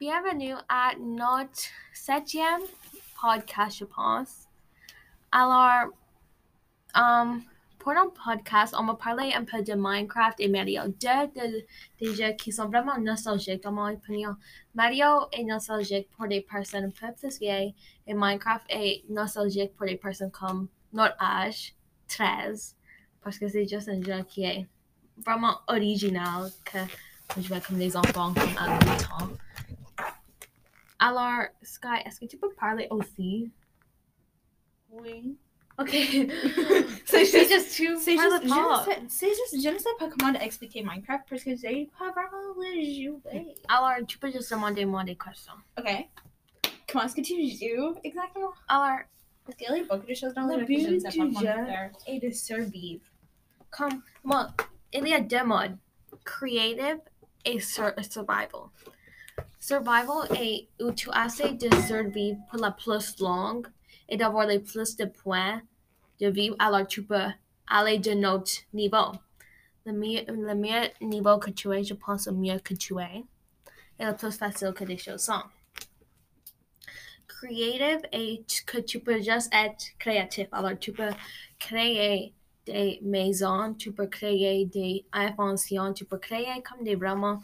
Bienvenue à notre septième podcast, je pense. Alors, um, pour notre podcast, on va parler un peu de Minecraft et Mario, deux de- des jeux qui sont vraiment nostalgiques dans mon opinion. Mario est nostalgique pour des personnes un peu plus vieilles et Minecraft est nostalgique pour des personnes comme notre âge, 13, parce que c'est juste un jeu qui est vraiment original, que on jouait comme des enfants comme à 8 ans. Alors, Sky, est-ce que tu peux parler aussi? Oui. Oh, ok. C'est juste- just too C'est juste, je ne pas. sais, c'est juste, je ne sais pas comment expliquer Minecraft parce que j'ai pas vraiment jouer. Alors, tu peux juste demander moi des questions. Ok. Comment est-ce que tu joues exactement? Alors, Parce qu'il y a beaucoup de choses dans Le le jeu que je ne but du jeu et de survivre. Comme, bon, il y a deux modes. Creative et sur- survival. Survival où tu essaies de survivre pour la plus longue et d'avoir les plus de points de vivre, alors tu peux aller de notre niveau. Le mieux, le meilleur niveau que tu es, je pense, le mieux que tu es. Et le plus facile que des choses sont. Creative est que tu peux juste être créatif. Alors, tu peux créer des maisons, tu peux créer des inventions, tu peux créer comme des vraiment...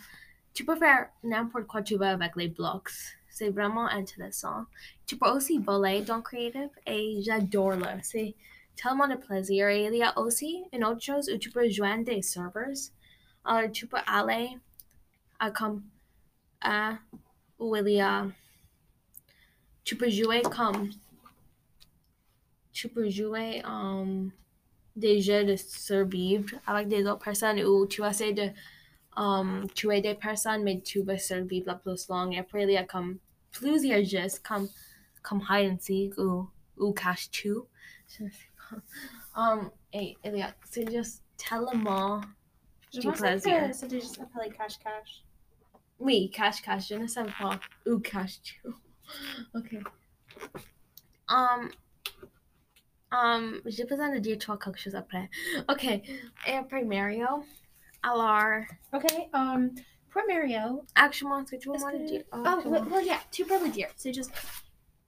Tu peux faire n'importe quoi tu veux avec les blocs. C'est vraiment intéressant. Tu peux aussi voler dans Creative et j'adore là. C'est tellement de plaisir. Et il y a aussi une autre chose où tu peux joindre des servers. Alors, tu peux aller à comme... à où il y a... Tu peux jouer comme... Tu peux jouer um, des jeux de survivre avec des autres personnes où tu essaies de um, tuer des personnes, mais tu veux survivre la plus longue. Et après, il y a comme plusieurs jeux comme, comme Hide and Seek ou, ou Cache-Tu. Je ne sais pas. Um, et il y a, c'est juste tellement... Je Du pensais plaisir. que c'était juste appelé Cash Cash. Oui, cache-cache, je ne sais pas où cache-tu. Ok. Um, um, j'ai besoin de dire toi quelque chose après. Ok, et après Mario. Alors, Ok, um, pour Mario, actuellement, est-ce que tu veux est-ce moi de que... dire? Oh, well, well, yeah, two peux le So just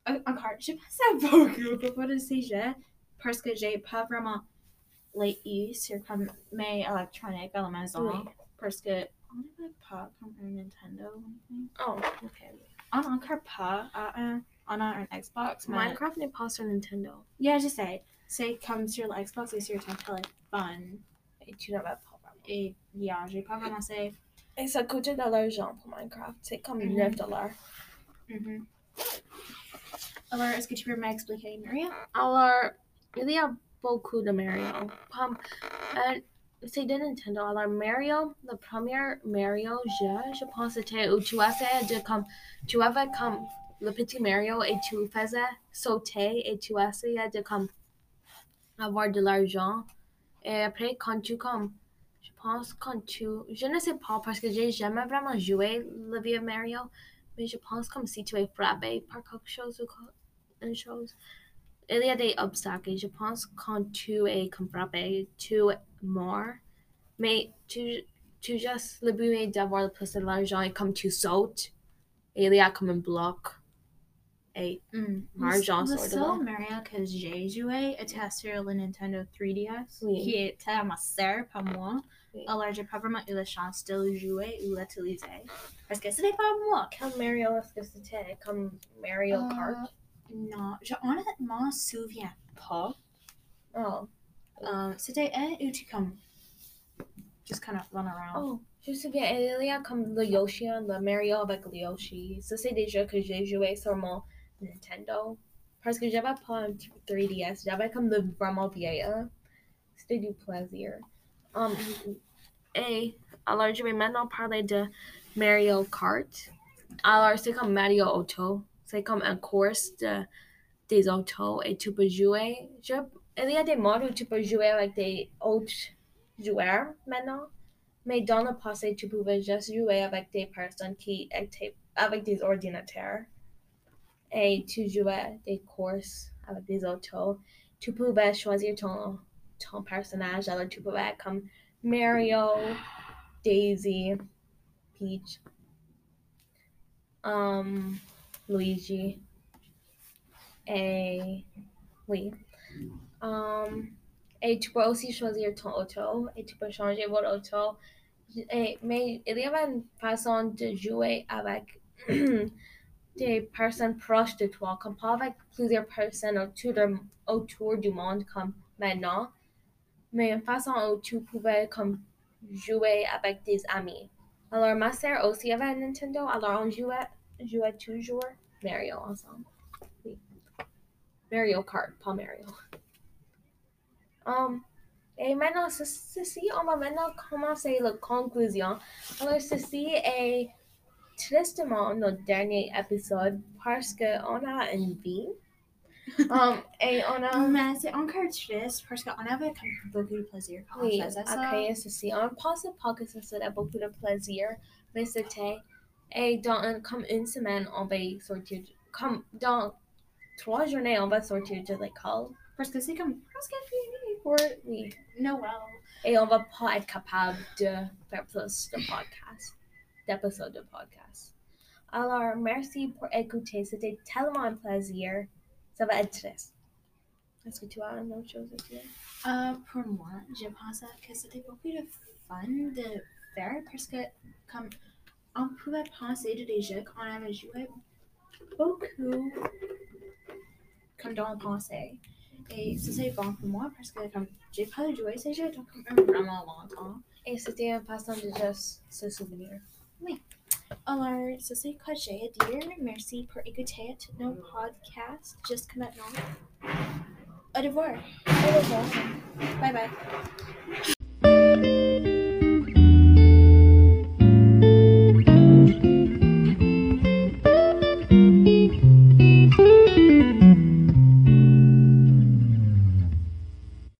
Encore, je pensais à propos de ces jeux parce que j'ai pas vraiment les i sur comme mes électroniques à la maison Oui. parce que on n'avait pas comme un Nintendo ou anything. Oh, ok. On n'a encore pas un, on a un Xbox, mais Minecraft n'est pas sur Nintendo. yeah, je sais. C'est comme sur le Xbox et sur ton téléphone. Et tu n'avais pas. Et yeah, j'ai pas commencé. Et ça coûte de l'argent pour Minecraft. C'est comme Mhm. 9 dollars. Mhm. Alors, est-ce que tu peux m'expliquer, Maria? Alors, il y a beaucoup de Mario. Comme, euh, c'est de Nintendo. Alors, Mario, le premier Mario jeu, je pense, c'était où tu essayais de comme, tu avais comme le petit Mario et tu faisais sauter et tu essayais de comme avoir de l'argent. Et après, quand tu comme, pense quand tu, je ne sais pas parce que j'ai jamais vraiment joué le vieux Mario, mais je pense comme si tu es frappé par quelque chose ou une chose il y a des obstacles. Je pense quand tu es comme frappé, tu meurs. Mais tu, tu juste le but est d'avoir le plus de l'argent et comme tu sautes, il y a comme un bloc. Et Mm. L'argent Le de seul Mario que j'ai joué était sur le Nintendo 3DS, Oui. qui était à ma sœur, pas moi. Alors, j'ai pas vraiment eu la chance de le jouer ou l'utiliser. Parce que ce n'est pas moi. quel Mario est-ce que c'était? Comme Mario Euh, Kart? Non, je honnêtement souviens pas. Oh. Euh, c'était un tu comme. Just kind of run around. oh, je souviens, il y a comme le Yoshi, le Mario avec le Yoshi. Ça, c'est des jeux que j'ai joué sur mon Nintendo. Parce que j'avais pas un 3DS, j'avais comme le vraiment vieil. C'était du plaisir. Um, et alors, je vais maintenant parler de Mario Kart. Alors, c'est comme Mario Auto. C'est comme une course de, des autos et tu peux jouer. Je, il y a des modes où tu peux jouer avec des autres joueurs maintenant. Mais dans le passé, tu pouvais juste jouer avec des personnes qui étaient avec des ordinateurs. Et tu jouais des courses avec des autos. Tu pouvais choisir ton, ton personnage. Alors, tu pouvais être comme Mario, Daisy, Peach. um, Luigi. Et oui. Um, et tu peux aussi choisir ton auto et tu peux changer votre auto. Et, mais il y avait une façon de jouer avec des personnes proches de toi, comme pas avec plusieurs personnes autour, de, autour du monde comme maintenant, mais une façon où tu pouvais jouer avec des amis. Alors ma sœur aussi avait un Nintendo, alors on jouait, jouait toujours Mario ensemble. Oui. Mario Kart, pas Mario. Um, et maintenant, ceci, on va maintenant commencer la conclusion. Alors, ceci est tristement notre dernier épisode parce qu'on a une vie. Um, et on a... Mais c'est encore triste parce qu'on avait beaucoup de plaisir quand oui, on faisait ça. créer ceci. On pensait pas que ça serait beaucoup de plaisir, mais c'était. Et dans un- comme une semaine, on va sortir. Comme dans trois journées, on va sortir de l'école. Parce que c'est comme presque fini Pour, oui. Noël. Et on va pas être capable de faire plus de podcasts, d'épisodes de podcasts. Alors, merci pour écouter. C'était tellement un plaisir. Ça va être triste. Est-ce que tu as une autre chose à dire? Euh, pour moi, je pense que c'était beaucoup de fun de faire parce que comme on pouvait penser de des jeux qu'on avait joué beaucoup comme dans le passé. Et ça c'est bon pour moi parce que comme j'ai pas joué ces jeux donc vraiment longtemps. Et c'était une façon de juste se souvenir. Alors, ça c'est quoi j'ai à dire. Merci pour écouter nos podcasts jusqu'à maintenant. Au revoir. Au revoir. Bye bye.